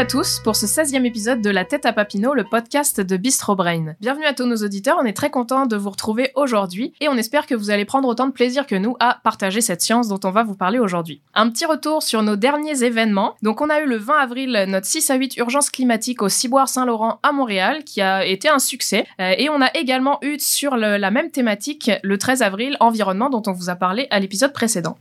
À tous pour ce 16e épisode de La tête à Papineau, le podcast de Bistro Brain. Bienvenue à tous nos auditeurs, on est très content de vous retrouver aujourd'hui et on espère que vous allez prendre autant de plaisir que nous à partager cette science dont on va vous parler aujourd'hui. Un petit retour sur nos derniers événements. Donc on a eu le 20 avril notre 6 à 8 urgence climatique au Ciboire Saint-Laurent à Montréal qui a été un succès Euh, et on a également eu sur la même thématique le 13 avril environnement dont on vous a parlé à l'épisode précédent.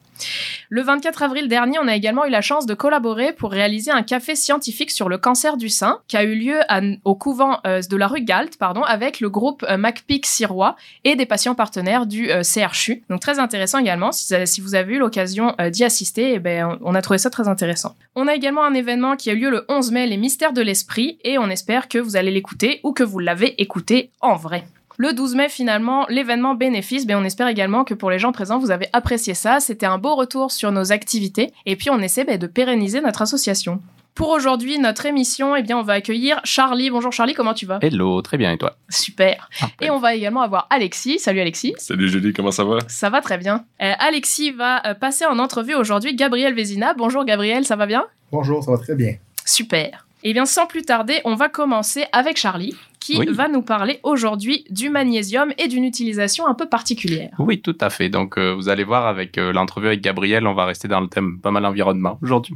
Le 24 avril dernier, on a également eu la chance de collaborer pour réaliser un café scientifique sur le cancer du sein qui a eu lieu au couvent euh, de la rue Galt, pardon, avec le groupe euh, MacPic Sirois et des patients partenaires du euh, CRCHU. Donc très intéressant également. Si, vous avez- eu l'occasion euh, d'y assister, eh ben, on on a trouvé ça très intéressant. On a également un événement qui a eu lieu le 11 mai, les mystères de l'esprit, et on espère que vous allez l'écouter ou que vous l'avez écouté en vrai. Le 12 mai, finalement, l'événement bénéfice, ben, on espère également que pour les gens présents, vous avez apprécié ça. C'était un beau retour sur nos activités. Et puis, on essaie ben, de pérenniser notre association. Pour aujourd'hui, notre émission, eh bien, on va accueillir Charlie. Bonjour Charlie, comment tu vas? Hello, très bien, et toi? Super. Et on va également avoir Alexis. Salut Alexis. Salut Julie, comment ça va? Ça va très bien. Euh, Alexis va euh, passer en entrevue aujourd'hui Gabriel Vézina. Bonjour Gabriel, ça va bien? Bonjour, ça va très bien. Super. Eh bien, sans plus tarder, on va commencer avec Charlie, qui Oui. va nous parler aujourd'hui du magnésium et d'une utilisation un peu particulière. Oui, tout à fait. Donc, euh, vous allez voir avec euh, l'entrevue avec Gabriel, on va rester dans le thème pas mal environnement aujourd'hui.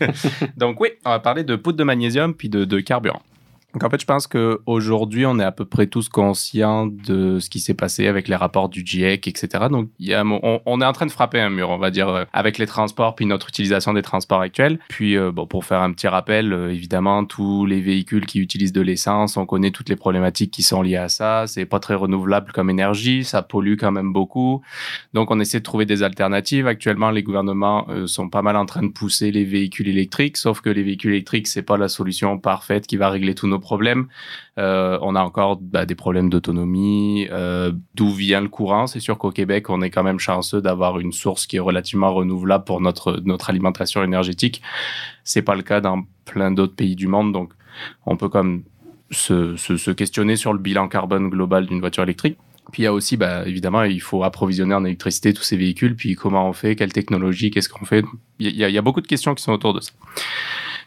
Donc, oui, on va parler de poudre de magnésium puis de, de carburant. Donc, en fait, je pense qu'aujourd'hui, on est à peu près tous conscients de ce qui s'est passé avec les rapports du GIEC, etc. Donc, on, est en train de frapper un mur, on va dire, euh, avec les transports puis notre utilisation des transports actuels. Puis, euh, bon, pour faire un petit rappel, euh, évidemment, tous les véhicules qui utilisent de l'essence, on connaît toutes les problématiques qui sont liées à ça. C'est pas très renouvelable comme énergie, ça pollue quand même beaucoup. Donc, on essaie de trouver des alternatives. Actuellement, les gouvernements sont pas mal en train de pousser les véhicules électriques, sauf que les véhicules électriques, c'est pas la solution parfaite qui va régler tous nos problèmes. Euh, on a encore bah, des problèmes d'autonomie, euh, d'où vient le courant? C'est sûr qu'au Québec, on est quand même chanceux d'avoir une source qui est relativement renouvelable pour notre notre alimentation énergétique. C'est pas le cas dans plein d'autres pays du monde, donc on peut comme se, se, questionner sur le bilan carbone global d'une voiture électrique. Puis il y a aussi, bah, évidemment, il faut approvisionner en électricité tous ces véhicules, puis comment on fait, quelle technologie, qu'est-ce qu'on fait? Il y, a, il y a beaucoup de questions qui sont autour de ça.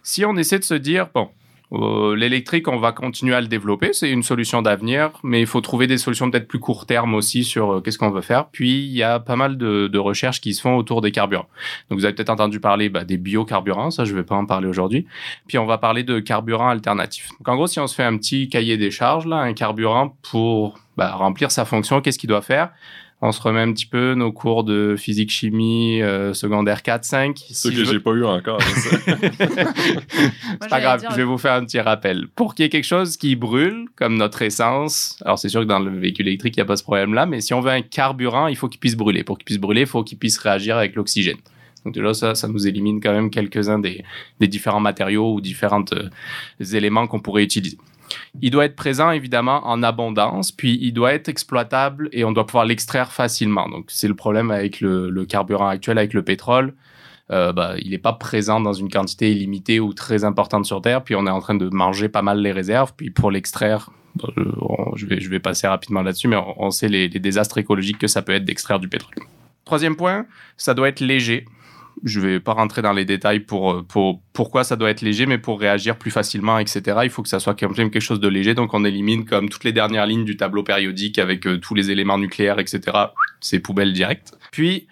Si on essaie de se dire, bon, euh, l'électrique, on va continuer à le développer, c'est une solution d'avenir, mais il faut trouver des solutions peut-être plus court terme aussi sur euh, qu'est-ce qu'on veut faire. Puis il y a pas mal de, de recherches qui se font autour des carburants. Donc vous avez peut-être entendu parler bah, des biocarburants, ça je vais pas en parler aujourd'hui. Puis on va parler de carburants alternatifs. Donc en gros, si on se fait un petit cahier des charges là, un carburant pour bah, remplir sa fonction, qu'est-ce qu'il doit faire? On se remet un petit peu nos cours de physique chimie euh, secondaire 4 5 Ceux Si que je veux- j'ai pas eu encore. c'est pas grave, je vais vous faire un petit rappel. Pour qu'il y ait quelque chose qui brûle, comme notre essence, alors c'est sûr que dans le véhicule électrique, il n'y a pas ce problème-là, mais si on veut un carburant, il faut qu'il puisse brûler. Pour qu'il puisse brûler, il faut qu'il puisse réagir avec l'oxygène. Donc déjà, ça, ça nous élimine quand même quelques-uns des, des différents matériaux ou différents euh, éléments qu'on pourrait utiliser. Il doit être présent évidemment en abondance, puis il doit être exploitable et on doit pouvoir l'extraire facilement. Donc c'est le problème avec le, carburant actuel, avec le pétrole. Euh, bah, il n'est pas présent dans une quantité illimitée ou très importante sur Terre, puis on est en train de manger pas mal les réserves, puis pour l'extraire, bah, je, vais, passer rapidement là-dessus, mais on, on sait les, les désastres écologiques que ça peut être d'extraire du pétrole. Troisième point, ça doit être léger. Je vais pas rentrer dans les détails pour, euh, pour pourquoi ça doit être léger, mais pour réagir plus facilement, etc. Il faut que ça soit quand même quelque chose de léger. Donc on élimine comme toutes les dernières lignes du tableau périodique avec euh, tous les éléments nucléaires, etc. C'est poubelle directe. Puis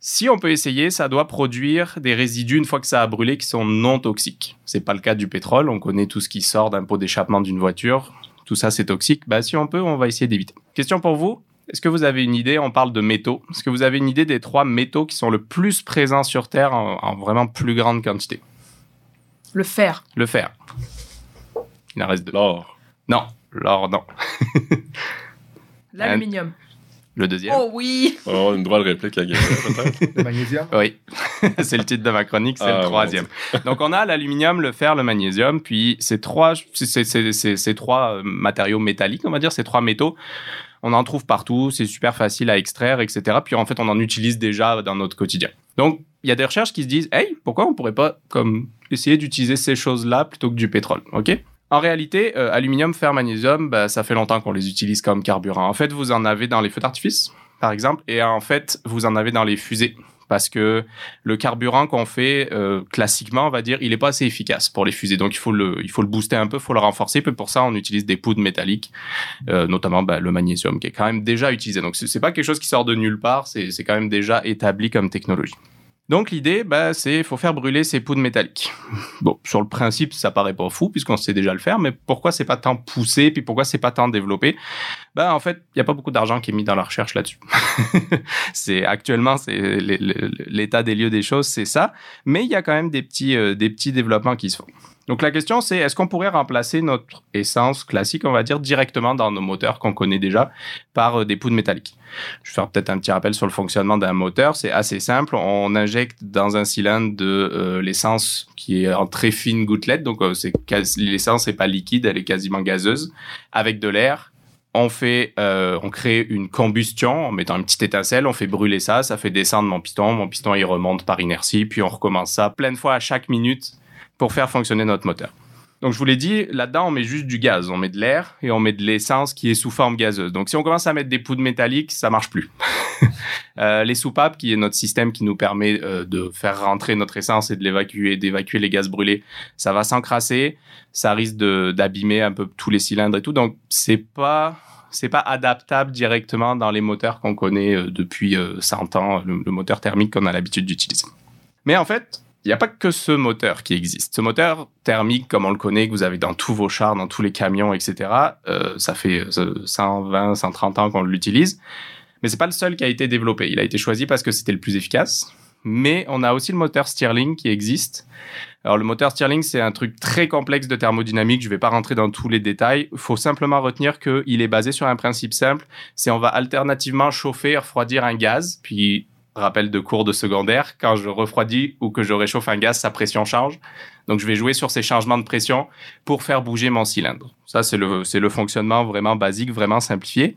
si on peut essayer, ça doit produire des résidus une fois que ça a brûlé qui sont non toxiques. C'est pas le cas du pétrole. On connaît tout ce qui sort d'un pot d'échappement d'une voiture. Tout ça, c'est toxique. Bah, si on peut, on va essayer d'éviter. Question pour vous? Est-ce que vous avez une idée On parle de métaux. Est-ce que vous avez une idée des trois métaux qui sont le plus présents sur Terre en, en vraiment plus grande quantité? Le fer. Le fer. Il en reste deux. L'or. Non, l'or, non. L'aluminium. Le deuxième. Oh oui On va avoir une drôle de réplique à gagner, peut-être. Le magnésium. Oui, c'est le titre de ma chronique, c'est Ah, le mon troisième. Donc on a l'aluminium, le fer, le magnésium, puis ces trois, ces, ces- ces- ces trois euh, matériaux métalliques, on va dire, ces trois métaux, on en trouve partout, c'est super facile à extraire, etc. Puis en fait, on en utilise déjà dans notre quotidien. Donc il y a des recherches qui se disent, hey, pourquoi on pourrait pas comme essayer d'utiliser ces choses-là plutôt que du pétrole, ok? En réalité, euh, aluminium, fer, magnésium, bah, ça fait longtemps qu'on les utilise comme carburant. En fait, vous en avez dans les feux d'artifice, par exemple, et en fait, vous en avez dans les fusées. Parce que le carburant qu'on fait euh, classiquement, on va dire, il est pas assez efficace pour les fusées. Donc il faut le, il faut le booster un peu, il faut le renforcer. Puis pour ça, on utilise des poudres métalliques, euh, notamment bah, le magnésium, qui est quand même déjà utilisé. Donc c'est pas quelque chose qui sort de nulle part, c'est quand même déjà établi comme technologie. Donc l'idée, bah, c'est faut faire brûler ces poudres métalliques. Bon, sur le principe, ça paraît pas fou puisqu'on sait déjà le faire, mais pourquoi c'est pas tant poussé, puis pourquoi c'est pas tant développé? Bah en fait, il y a pas beaucoup d'argent qui est mis dans la recherche là-dessus. c'est actuellement c'est l'état des lieux des choses, c'est ça, mais il y a quand même des petits euh, des petits développements qui se font. Donc la question c'est est-ce qu'on pourrait remplacer notre essence classique, on va dire directement dans nos moteurs qu'on connaît déjà par euh, des poudres métalliques? Je vais faire peut-être un petit rappel sur le fonctionnement d'un moteur. C'est assez simple. On injecte dans un cylindre de euh, l'essence qui est en très fine gouttelette. Donc, euh, c'est l'essence n'est pas liquide, elle est quasiment gazeuse. Avec de l'air, on fait, on crée une combustion en mettant une petite étincelle. On fait brûler ça. Ça fait descendre mon piston. Mon piston, il remonte par inertie. Puis on recommence ça plein de fois à chaque minute pour faire fonctionner notre moteur. Donc, je vous l'ai dit, là-dedans, on met juste du gaz. On met de l'air et on met de l'essence qui est sous forme gazeuse. Donc, si on commence à mettre des poudres métalliques, ça marche plus. Euh, les soupapes, qui est notre système qui nous permet euh, de faire rentrer notre essence et de l'évacuer, d'évacuer les gaz brûlés, ça va s'encrasser. Ça risque d'abîmer un peu tous les cylindres et tout. Donc, c'est pas c'est pas adaptable directement dans les moteurs qu'on connaît euh, depuis euh, 100 ans, le moteur thermique qu'on a l'habitude d'utiliser. Mais en fait, il n'y a pas que ce moteur qui existe. Ce moteur thermique, comme on le connaît, que vous avez dans tous vos chars, dans tous les camions, etc., euh, ça fait euh, 120, 130 ans qu'on l'utilise. Mais c'est pas le seul qui a été développé. Il a été choisi parce que c'était le plus efficace. Mais on a aussi le moteur Stirling qui existe. Alors le moteur Stirling, c'est un truc très complexe de thermodynamique. Je vais pas rentrer dans tous les détails. Il faut simplement retenir qu'il est basé sur un principe simple. C'est on va alternativement chauffer et refroidir un gaz. Puis rappel de cours de secondaire, quand je refroidis ou que je réchauffe un gaz, sa pression change. Donc, je vais jouer sur ces changements de pression pour faire bouger mon cylindre. Ça, c'est le, c'est le fonctionnement vraiment basique, vraiment simplifié.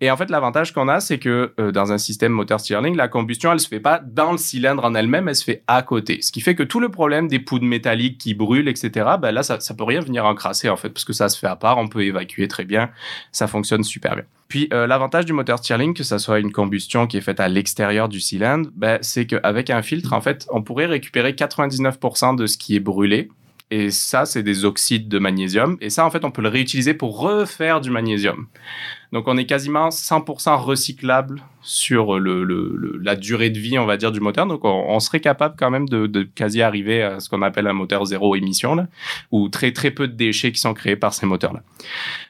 Et en fait, l'avantage qu'on a, c'est que euh, dans un système moteur Stirling, la combustion, elle se fait pas dans le cylindre en elle-même, elle se fait à côté. Ce qui fait que tout le problème des poudres métalliques qui brûlent, etc., ben là, ça, ça peut rien venir encrasser, en fait, parce que ça se fait à part, on peut évacuer très bien, ça fonctionne super bien. Puis euh, l'avantage du moteur Stirling, que ça soit une combustion qui est faite à l'extérieur du cylindre, ben, c'est qu'avec un filtre, en fait, on pourrait récupérer 99% de ce qui est brûlé. Et ça, c'est des oxydes de magnésium. Et ça, en fait, on peut le réutiliser pour refaire du magnésium. Donc, on est quasiment 100% recyclable sur le, le- le- la durée de vie, on va dire, du moteur. Donc, on, on serait capable quand même de, de quasi arriver à ce qu'on appelle un moteur zéro émission, là, ou très, très peu de déchets qui sont créés par ces moteurs-là.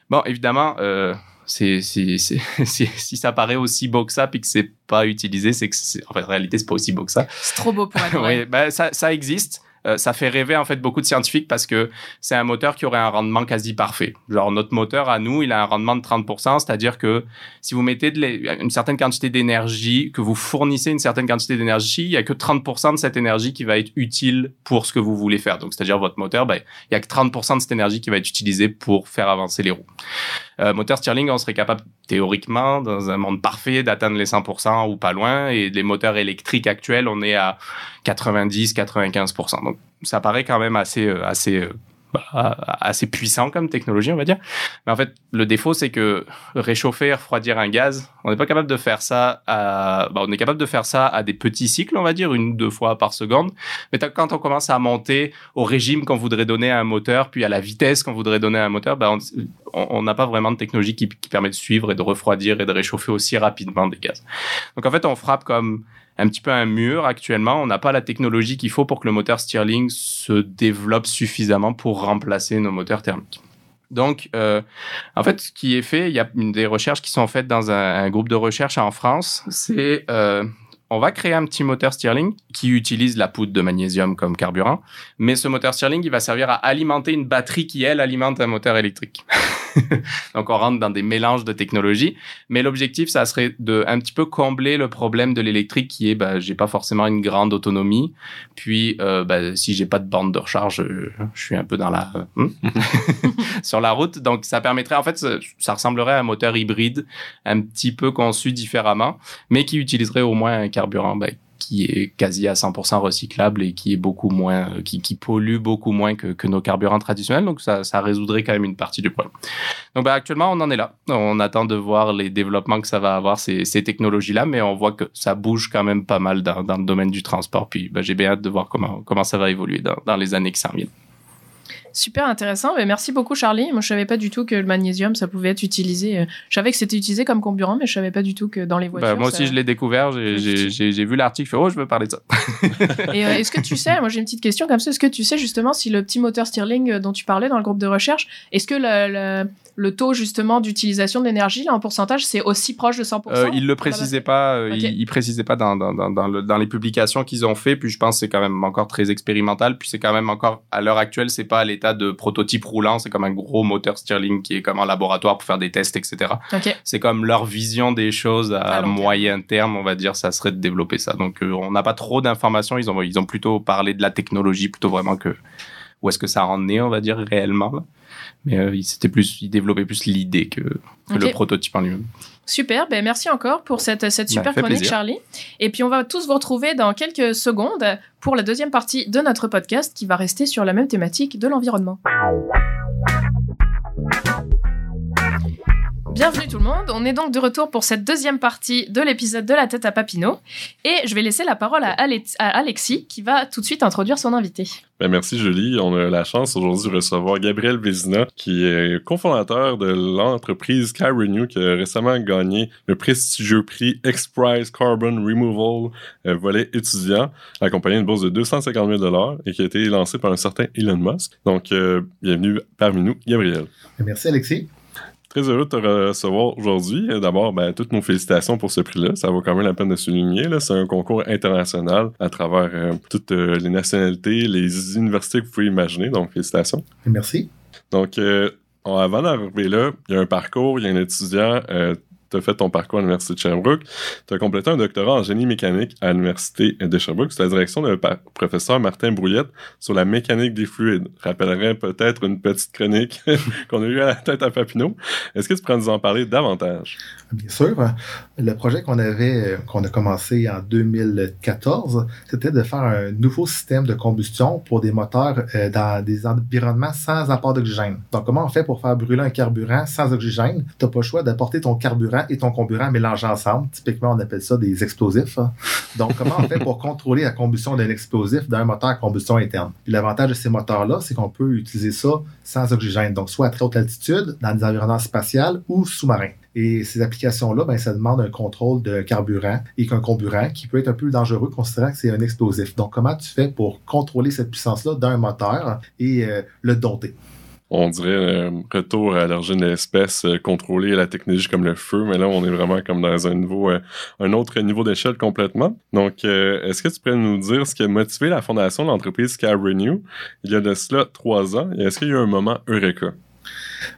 Bon, évidemment, euh, c'est, c'est, c'est- si, ça paraît aussi beau que ça, puis que c'est pas utilisé, c'est que, c'est, en fait, en réalité, c'est pas aussi beau que ça. C'est trop beau pour être vrai. Oui, ben, ça, ça existe. Euh, ça fait rêver en fait beaucoup de scientifiques parce que c'est un moteur qui aurait un rendement quasi parfait. Genre notre moteur à nous, il a un rendement de 30%, c'est-à-dire que si vous mettez une certaine quantité d'énergie, que vous fournissez une certaine quantité d'énergie, il y a que 30% de cette énergie qui va être utile pour ce que vous voulez faire. Donc c'est-à-dire votre moteur, ben, il y a que 30% de cette énergie qui va être utilisée pour faire avancer les roues. Euh, moteur Stirling, on serait capable théoriquement, dans un monde parfait, d'atteindre les 100% ou pas loin. Et les moteurs électriques actuels, on est à 90-95%. Donc ça paraît quand même assez, euh, assez, euh, bah, assez puissant comme technologie, on va dire. Mais en fait, le défaut, c'est que réchauffer, refroidir un gaz, on n'est pas capable de faire ça à, bah, on est capable de faire ça à des petits cycles, on va dire, une ou deux fois par seconde. Mais quand on commence à monter au régime qu'on voudrait donner à un moteur, puis à la vitesse qu'on voudrait donner à un moteur, bah, on n'a pas vraiment de technologie qui, qui permet de suivre et de refroidir et de réchauffer aussi rapidement des gaz. Donc en fait, on frappe comme un petit peu un mur actuellement. On n'a pas la technologie qu'il faut pour que le moteur Stirling se développe suffisamment pour remplacer nos moteurs thermiques. Donc, euh, en fait, ce qui est fait, il y a des recherches qui sont faites dans un, un groupe de recherche en France. C'est euh, on va créer un petit moteur Stirling qui utilise la poudre de magnésium comme carburant, mais ce moteur Stirling, il va servir à alimenter une batterie qui, elle, alimente un moteur électrique. Donc, on rentre dans des mélanges de technologies, mais l'objectif, ça serait de un petit peu combler le problème de l'électrique qui est, bah, j'ai pas forcément une grande autonomie, puis euh, bah, si j'ai pas de bande de recharge, euh, je suis un peu dans la euh, hmm? sur la route. Donc, ça permettrait, en fait, ça, ça ressemblerait à un moteur hybride, un petit peu conçu différemment, mais qui utiliserait au moins un carburant ben, qui est quasi à 100% recyclable et qui est beaucoup moins, euh, qui, pollue beaucoup moins que, nos carburants traditionnels. Donc ça, résoudrait quand même une partie du problème. Donc ben, actuellement, on en est là. On attend de voir les développements que ça va avoir ces, technologies-là, mais on voit que ça bouge quand même pas mal dans, le domaine du transport. Puis ben, j'ai bien hâte de voir comment comment ça va évoluer dans, dans les années qui s'en viennent. Super intéressant. Mais merci beaucoup, Charlie. Moi, je savais pas du tout que le magnésium, ça pouvait être utilisé. Je savais que c'était utilisé comme comburant, mais je savais pas du tout que dans les voitures. Ben, moi aussi, ça... je l'ai découvert. J'ai vu l'article. Oh, je veux parler de ça. Et euh, est-ce que tu sais, moi j'ai une petite question comme ça, est-ce que tu sais justement si le petit moteur Stirling dont tu parlais dans le groupe de recherche, est-ce que le, le, taux justement d'utilisation d'énergie, là, en pourcentage, c'est aussi proche de 100% euh, Il le précisait pas. Euh, Okay. Il, il précisait pas dans, dans, dans, dans, le, dans les publications qu'ils ont fait. Puis je pense que c'est quand même encore très expérimental. Puis c'est quand même encore, à l'heure actuelle, c'est pas à l'état de prototype roulant. C'est comme un gros moteur Stirling qui est comme en laboratoire pour faire des tests, etc. Okay. C'est comme leur vision des choses à, moyen terme, on va dire, ça serait de développer ça. Donc euh, on n'a pas trop d'informations. Ils ont, ils ont plutôt parlé de la technologie, plutôt vraiment que où est-ce que ça en est, on va dire, réellement. Mais euh, c'était plus, ils développaient plus l'idée que, le prototype en lui-même. Super, ben merci encore pour cette, cette super Bah, fait chronique, plaisir. Charlie. Et puis on va tous vous retrouver dans quelques secondes pour la deuxième partie de notre podcast qui va rester sur la même thématique de l'environnement. Bienvenue tout le monde, on est donc de retour pour cette deuxième partie de l'épisode de la tête à Papineau. Et je vais laisser la parole à, Ale- à Alexis qui va tout de suite introduire son invité. Ben, merci Julie. On a la chance aujourd'hui de recevoir Gabriel Vézina, qui est cofondateur de l'entreprise Car Renew, qui a récemment gagné le prestigieux prix X-Prize Carbon Removal euh, volet étudiant, accompagné d'une bourse de 250 000 et qui a été lancé par un certain Elon Musk. Donc, euh, bienvenue parmi nous, Gabriel. Merci Alexis. Très heureux de te recevoir aujourd'hui. D'abord, ben, toutes nos félicitations pour ce prix-là. Ça vaut quand même la peine de souligner. C'est un concours international à travers euh, toutes euh, les nationalités, les universités que vous pouvez imaginer. Donc, félicitations. Merci. Donc, euh, avant d'arriver là, il y a un parcours, il y a un étudiant. Tu as fait ton parcours à l'Université de Sherbrooke. Tu as complété un doctorat en génie mécanique à l'Université de Sherbrooke sous la direction du professeur Martin Brouillette sur la mécanique des fluides. Je rappellerai peut-être une petite chronique qu'on a eue à la tête à Papineau. Est-ce que tu pourrais nous en parler davantage? Bien sûr. Le projet qu'on avait, qu'on a commencé en 2014, c'était de faire un nouveau système de combustion pour des moteurs euh, dans des environnements sans apport d'oxygène. Donc, comment on fait pour faire brûler un carburant sans oxygène? Tu n'as pas le choix d'apporter ton carburant et ton comburant mélangés ensemble. Typiquement, on appelle ça des explosifs. hein. Donc, comment on fait pour contrôler la combustion d'un explosif d'un moteur à combustion interne? L'avantage de ces moteurs-là, c'est qu'on peut utiliser ça sans oxygène. Donc, soit à très haute altitude, dans des environnements spatials ou sous-marins. Et ces applications-là, ben, ça demande un contrôle de carburant et qu'un comburant qui peut être un peu dangereux considérant que c'est un explosif. Donc, comment tu fais pour contrôler cette puissance-là d'un moteur et euh, le dompter? on dirait euh, retour à l'origine de l'espèce, euh, contrôler la technologie comme le feu, mais là on est vraiment comme dans un niveau, un autre niveau d'échelle complètement. Donc, est-ce que tu pourrais nous dire ce qui a motivé la fondation de l'entreprise Car Renew il y a de cela trois ans, et est-ce qu'il y a eu un moment Eureka?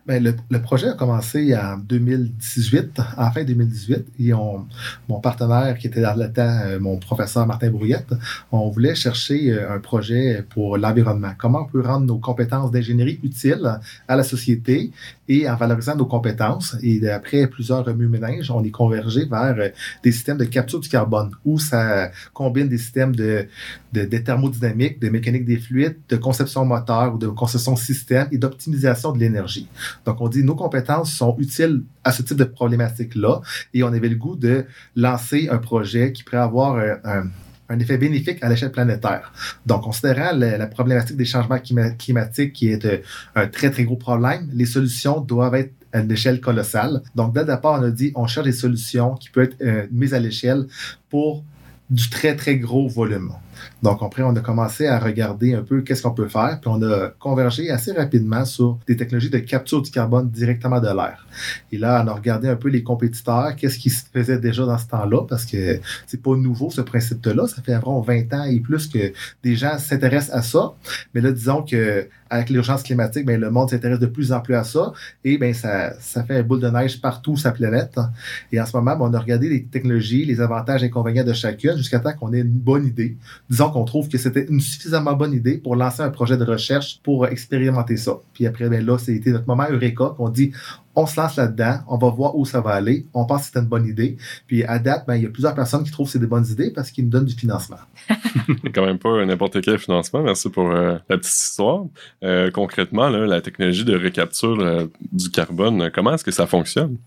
Ben, le, le projet a commencé en 2018, en fin 2018, et on, mon partenaire qui était dans le temps, euh, mon professeur Martin Brouillette, on voulait chercher euh, un projet pour l'environnement. Comment on peut rendre nos compétences d'ingénierie utiles à la société et en valorisant nos compétences. Et après plusieurs remue-ménages, on est convergé vers euh, des systèmes de capture du carbone où ça combine des systèmes de, de, de thermodynamique, de mécanique des fluides, de conception moteur ou de conception système et d'optimisation de l'énergie. Donc, on dit nos compétences sont utiles à ce type de problématique-là et on avait le goût de lancer un projet qui pourrait avoir euh, un, effet bénéfique à l'échelle planétaire. Donc, considérant la, problématique des changements clima- climatiques qui est euh, un très, très gros problème, les solutions doivent être à une échelle colossale. Donc, dès le départ, on a dit on cherche des solutions qui peuvent être euh, mises à l'échelle pour du très, très gros volume. Donc après, on a commencé à regarder un peu qu'est-ce qu'on peut faire, puis on a convergé assez rapidement sur des technologies de capture du carbone directement de l'air. Et là, on a regardé un peu les compétiteurs, qu'est-ce qui se faisait déjà dans ce temps-là, parce que c'est pas nouveau ce principe-là. Ça fait environ 20 ans et plus que des gens s'intéressent à ça. Mais là, disons que avec l'urgence climatique, ben, le monde s'intéresse de plus en plus à ça et ben, ça, ça fait un boule de neige partout sur sa planète. Et en ce moment, ben, on a regardé les technologies, les avantages et inconvénients de chacune jusqu'à temps qu'on ait une bonne idée. Disons qu'on trouve que c'était une suffisamment bonne idée pour lancer un projet de recherche pour expérimenter ça. Puis après, ben, là, c'était notre moment Eureka qu'on dit on se lance là-dedans, on va voir où ça va aller, on pense que c'est une bonne idée. Puis à date, ben, il y a plusieurs personnes qui trouvent que c'est des bonnes idées parce qu'ils nous donnent du financement. quand même pas n'importe quel financement. Merci pour euh, la petite histoire. Euh, concrètement, là, la technologie de récapture euh, du carbone, comment est-ce que ça fonctionne?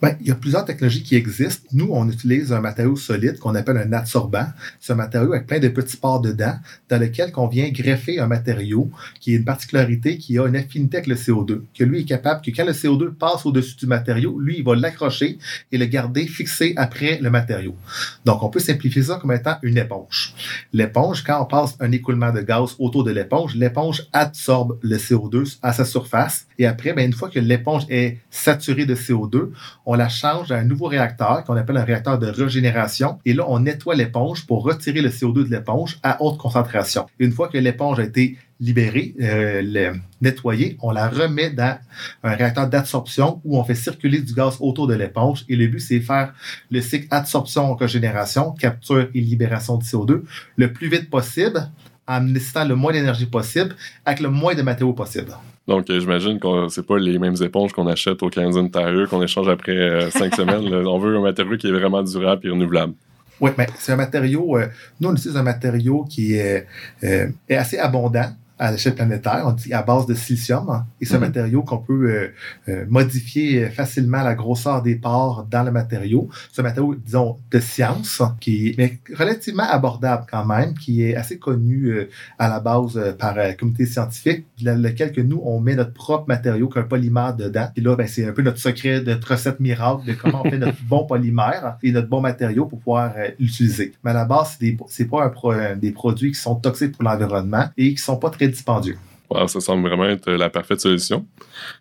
Ben, il y a plusieurs technologies qui existent. Nous, on utilise un matériau solide qu'on appelle un adsorbant. C'est un matériau avec plein de petits pores dedans, dans lequel on vient greffer un matériau qui a une particularité qui a une affinité avec le CO2, que lui est capable que quand le CO2 passe au-dessus du matériau, lui, il va l'accrocher et le garder fixé après le matériau. Donc, on peut simplifier ça comme étant une éponge. L'éponge, quand on passe un écoulement de gaz autour de l'éponge, l'éponge absorbe le CO2 à sa surface et après, ben, une fois que l'éponge est saturée de CO2, on la change à un nouveau réacteur qu'on appelle un réacteur de régénération et là, on nettoie l'éponge pour retirer le CO2 de l'éponge à haute concentration. Une fois que l'éponge a été libérée, euh, nettoyée, on la remet dans un réacteur d'absorption où on fait circuler du gaz autour de l'éponge. Et le but, c'est faire le cycle absorption-régénération, capture et libération de CO2 le plus vite possible en nécessitant le moins d'énergie possible avec le moins de matériaux possible. Donc, euh, j'imagine que c'est pas les mêmes éponges qu'on achète au Canadian Tire qu'on échange après euh, cinq semaines. On veut un matériau qui est vraiment durable et renouvelable. Oui, mais c'est un matériau, euh, nous on utilise un matériau qui est, est assez abondant à l'échelle planétaire, on dit à base de silicium. Et un mhm. matériau qu'on peut euh, euh, modifier facilement la grosseur des pores dans le matériau. Un matériau, disons, de science, qui est relativement abordable quand même, qui est assez connu euh, à la base par la communauté scientifique, dans lequel que nous, on met notre propre matériau, qu'un polymère dedans. Et là, ben, c'est un peu notre secret, notre recette miracle de comment on fait notre bon polymère et notre bon matériau pour pouvoir l'utiliser. Mais à la base, c'est pas un des produits qui sont toxiques pour l'environnement et qui sont pas très dispendieux. ça semble vraiment être la parfaite solution.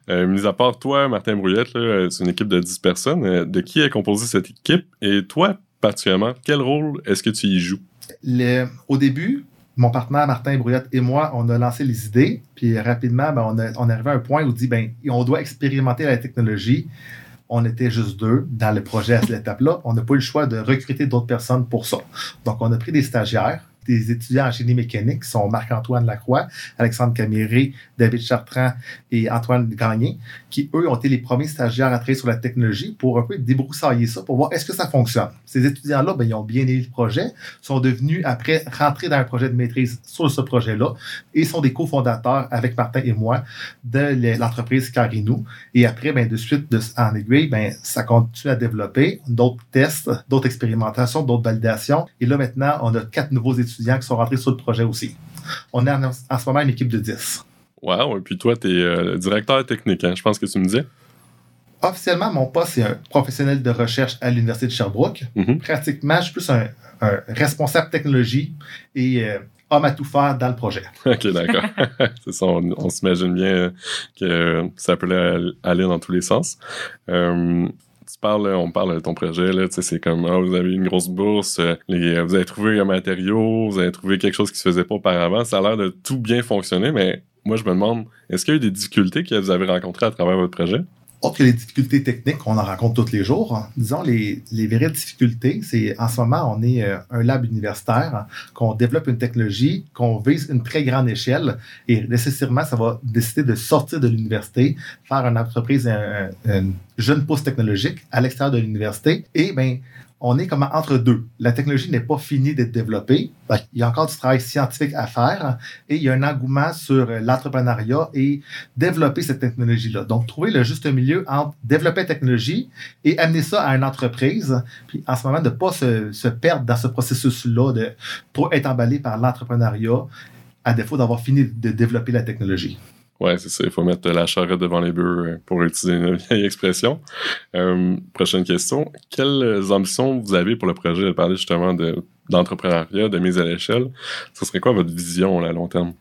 Euh, mis à part toi, Martin Brouillette, c'est une équipe de 10 personnes. Euh, de qui est composée cette équipe? Et toi, particulièrement, quel rôle est-ce que tu y joues? au début, mon partenaire Martin Brouillette et moi, on a lancé les idées. Puis rapidement, ben, on, on est arrivé à un point où on dit ben, on doit expérimenter la technologie. On était juste deux dans le projet à cette étape-là. On n'a pas eu le choix de recruter d'autres personnes pour ça. Donc, on a pris des stagiaires des étudiants en génie mécanique qui sont Marc-Antoine Lacroix, Alexandre Caméré, David Chartrand et Antoine Gagné, qui, eux, ont été les premiers stagiaires à travailler sur la technologie pour un peu débroussailler ça, pour voir est-ce que ça fonctionne. Ces étudiants-là, ben, ils ont bien aimé le projet, sont devenus, après, rentrer dans un projet de maîtrise sur ce projet-là et sont des cofondateurs avec Martin et moi de l'entreprise Carinou. Et après, ben, de suite, de, en aiguille, ben, ça continue à développer d'autres tests, d'autres expérimentations, d'autres validations. Et là, maintenant, on a quatre nouveaux étudiants qui sont rentrés sur le projet aussi. On est en, ce moment une équipe de 10. Wow, et puis toi, tu es euh, directeur technique, hein? je pense que tu me disais. Officiellement, mon poste, c'est un professionnel de recherche à l'Université de Sherbrooke. Mm-hmm. Pratiquement, je suis plus un, responsable technologie et euh, homme à tout faire dans le projet. OK, d'accord. c'est ça, on, s'imagine bien que ça peut aller dans tous les sens. Euh, on parle de ton projet, c'est comme, ah, vous avez une grosse bourse, euh, les, vous avez trouvé un matériau, vous avez trouvé quelque chose qui se faisait pas auparavant. Ça a l'air de tout bien fonctionner, mais moi, je me demande, est-ce qu'il y a eu des difficultés que vous avez rencontrées à travers votre projet? Autre que les difficultés techniques qu'on en rencontre tous les jours, disons les, les vraies difficultés, c'est en ce moment, on est euh, un lab universitaire, qu'on développe une technologie, qu'on vise une très grande échelle et nécessairement, ça va décider de sortir de l'université, faire une entreprise, une jeune pause technologique à l'extérieur de l'université et ben on est comme entre deux. La technologie n'est pas finie d'être développée. Il y a encore du travail scientifique à faire et il y a un engouement sur l'entrepreneuriat et développer cette technologie-là. Donc, trouver le juste milieu entre développer la technologie et amener ça à une entreprise. Puis, en ce moment, ne pas se, perdre dans ce processus-là de, pour être emballé par l'entrepreneuriat à défaut d'avoir fini de développer la technologie. Ouais, c'est ça. Il faut mettre la charrette devant les bœufs euh, pour utiliser une vieille expression. Euh, prochaine question. Quelles ambitions vous avez pour le projet? de parler justement de d'entrepreneuriat, de mise à l'échelle, ce serait quoi votre vision à long terme?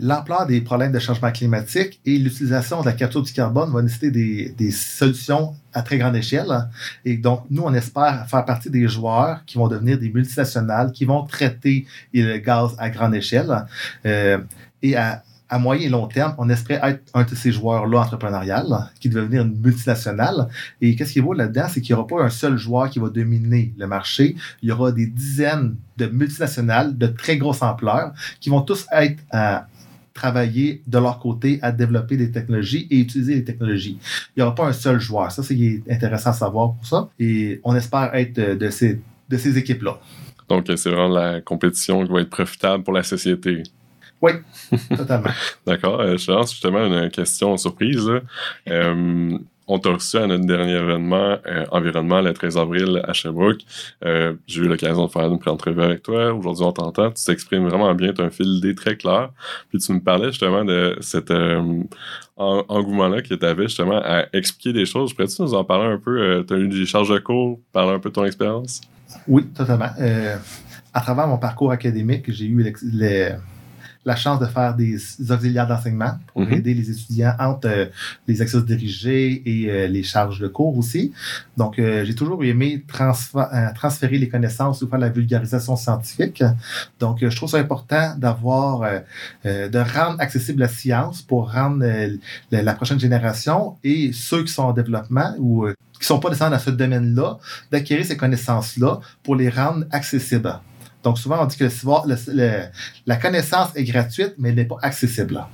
l'ampleur des problèmes de changement climatique et l'utilisation de la capture du carbone va nécessiter des, des, solutions à très grande échelle. Et donc, nous, on espère faire partie des joueurs qui vont devenir des multinationales, qui vont traiter le gaz à grande échelle. Euh, et à, à moyen et long terme, on espère être un de ces joueurs-là entrepreneurial, qui va devenir une multinationale. Et qu'est-ce qui est beau là-dedans, c'est qu'il n'y aura pas un seul joueur qui va dominer le marché. Il y aura des dizaines de multinationales de très grosse ampleur qui vont tous être à travailler de leur côté à développer des technologies et utiliser les technologies. Il n'y aura pas un seul joueur. Ça, c'est intéressant à savoir pour ça. Et on espère être de ces, de ces équipes-là. Donc, c'est vraiment la compétition qui va être profitable pour la société. Oui, totalement. D'accord. Euh, je lance justement une question surprise. Euh, on t'a reçu à notre dernier événement euh, environnement le 13 avril à Sherbrooke. Euh, j'ai eu l'occasion de faire une pré-entrevue avec toi. Aujourd'hui, on t'entend. Tu t'exprimes vraiment bien. Tu as un fil d'idée très clair. Puis tu me parlais justement de cet engouement-là que tu avais justement à expliquer des choses. Pourrais-tu nous en parler un peu? tu as eu des charges de cours, parler un peu de ton expérience? Oui, totalement. à travers mon parcours académique, j'ai eu les la chance de faire des auxiliaires d'enseignement pour mhm. aider les étudiants entre euh, les exercices dirigés et euh, les charges de cours aussi. Donc, euh, j'ai toujours aimé transférer les connaissances ou faire la vulgarisation scientifique. Donc, je trouve ça important d'avoir, de rendre accessible la science pour rendre la, prochaine génération et ceux qui sont en développement ou qui sont pas descendus dans ce domaine-là, d'acquérir ces connaissances-là pour les rendre accessibles. Donc, souvent, on dit que la connaissance est gratuite, mais elle n'est pas accessible.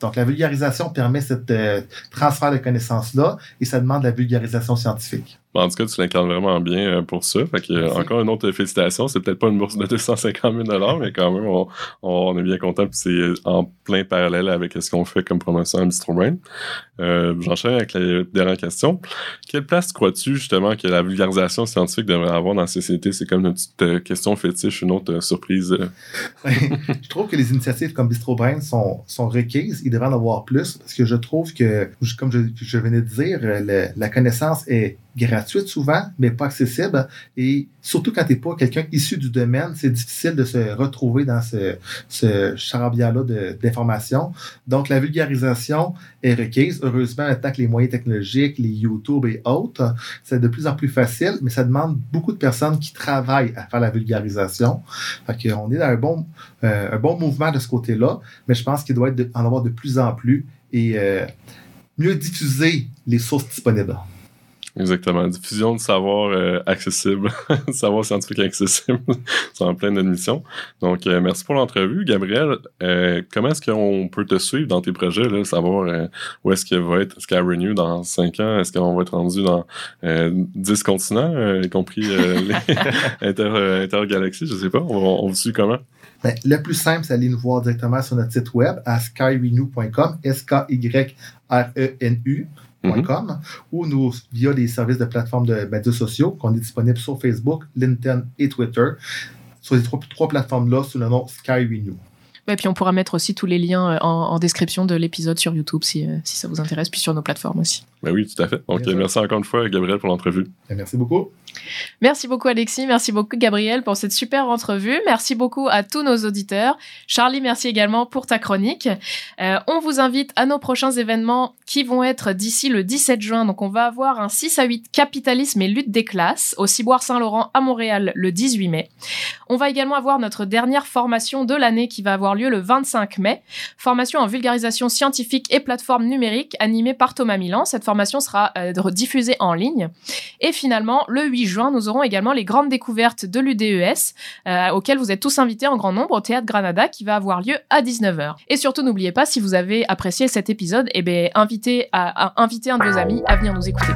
Donc, la vulgarisation permet ce euh, transfert de connaissances-là et ça demande la vulgarisation scientifique. En tout cas, tu l'incarnes vraiment bien euh, pour ça. Fait que, euh, encore une autre félicitation. C'est peut-être pas une bourse de 250 000 mais quand même, on, est bien content. c'est en plein parallèle avec ce qu'on fait comme promotion à BistroBrain. Euh, J'enchaîne avec la dernière question. Quelle place crois-tu justement que la vulgarisation scientifique devrait avoir dans la société? C'est comme une petite question fétiche, une autre surprise. je trouve que les initiatives comme BistroBrain sont, sont requises. Il devrait en avoir plus parce que je trouve que, comme je, je venais de dire, la connaissance est gratuite souvent, mais pas accessible. Et surtout quand tu n'es pas quelqu'un issu du domaine, c'est difficile de se retrouver dans ce, ce charabia-là d'informations. Donc, la vulgarisation est requise. Heureusement, maintenant que les moyens technologiques, les YouTube et autres, c'est de plus en plus facile, mais ça demande beaucoup de personnes qui travaillent à faire la vulgarisation. Fait qu'on est dans un bon, euh, un bon mouvement de ce côté-là, mais je pense qu'il doit être en avoir de plus en plus et euh, mieux diffuser les sources disponibles. Exactement. Diffusion de savoir euh, accessible, savoir scientifique accessible. C'est en pleine admission. Donc, euh, merci pour l'entrevue. Gabriel, euh, comment est-ce qu'on peut te suivre dans tes projets, là, savoir où est-ce qu'il va être Sky Renew dans 5 ans? Est-ce qu'on va être rendu dans 10 continents, y compris les inter, intergalaxies? Je sais pas. On, on vous suit comment? Ben, le plus simple, c'est d'aller nous voir directement sur notre site web à skyrenew.com, S-K-Y-R-E-N-U. Mhm. ou nous via des services de plateformes de médias sociaux qu'on est disponible sur Facebook, LinkedIn et Twitter. Sur les trois, trois plateformes-là sous le nom Sky Renew. Et puis on pourra mettre aussi tous les liens euh, en, description de l'épisode sur YouTube si, euh, si, ça vous intéresse, puis sur nos plateformes aussi. Ben oui, tout à fait. Donc merci encore une fois, Gabriel, pour l'entrevue. Ben, merci beaucoup. Merci beaucoup Alexis, merci beaucoup Gabriel pour cette super entrevue. Merci beaucoup à tous nos auditeurs. Charlie, merci également pour ta chronique. Euh, on vous invite à nos prochains événements qui vont être d'ici le 17 juin. Donc on va avoir un 6 à 8 capitalisme et lutte des classes au Ciboire Saint-Laurent à Montréal le 18 mai. On va également avoir notre dernière formation de l'année qui va avoir lieu le 25 mai. Formation en vulgarisation scientifique et plateforme numérique animée par Thomas Milan. Cette formation sera euh, diffusée en ligne. Et finalement, le 8 juin, nous aurons également les grandes découvertes de l'UDES, euh, auxquelles vous êtes tous invités en grand nombre au Théâtre Granada, qui va avoir lieu à 19h. Et surtout, n'oubliez pas, si vous avez apprécié cet épisode, eh bien, invitez, à, invitez un de vos amis à venir nous écouter.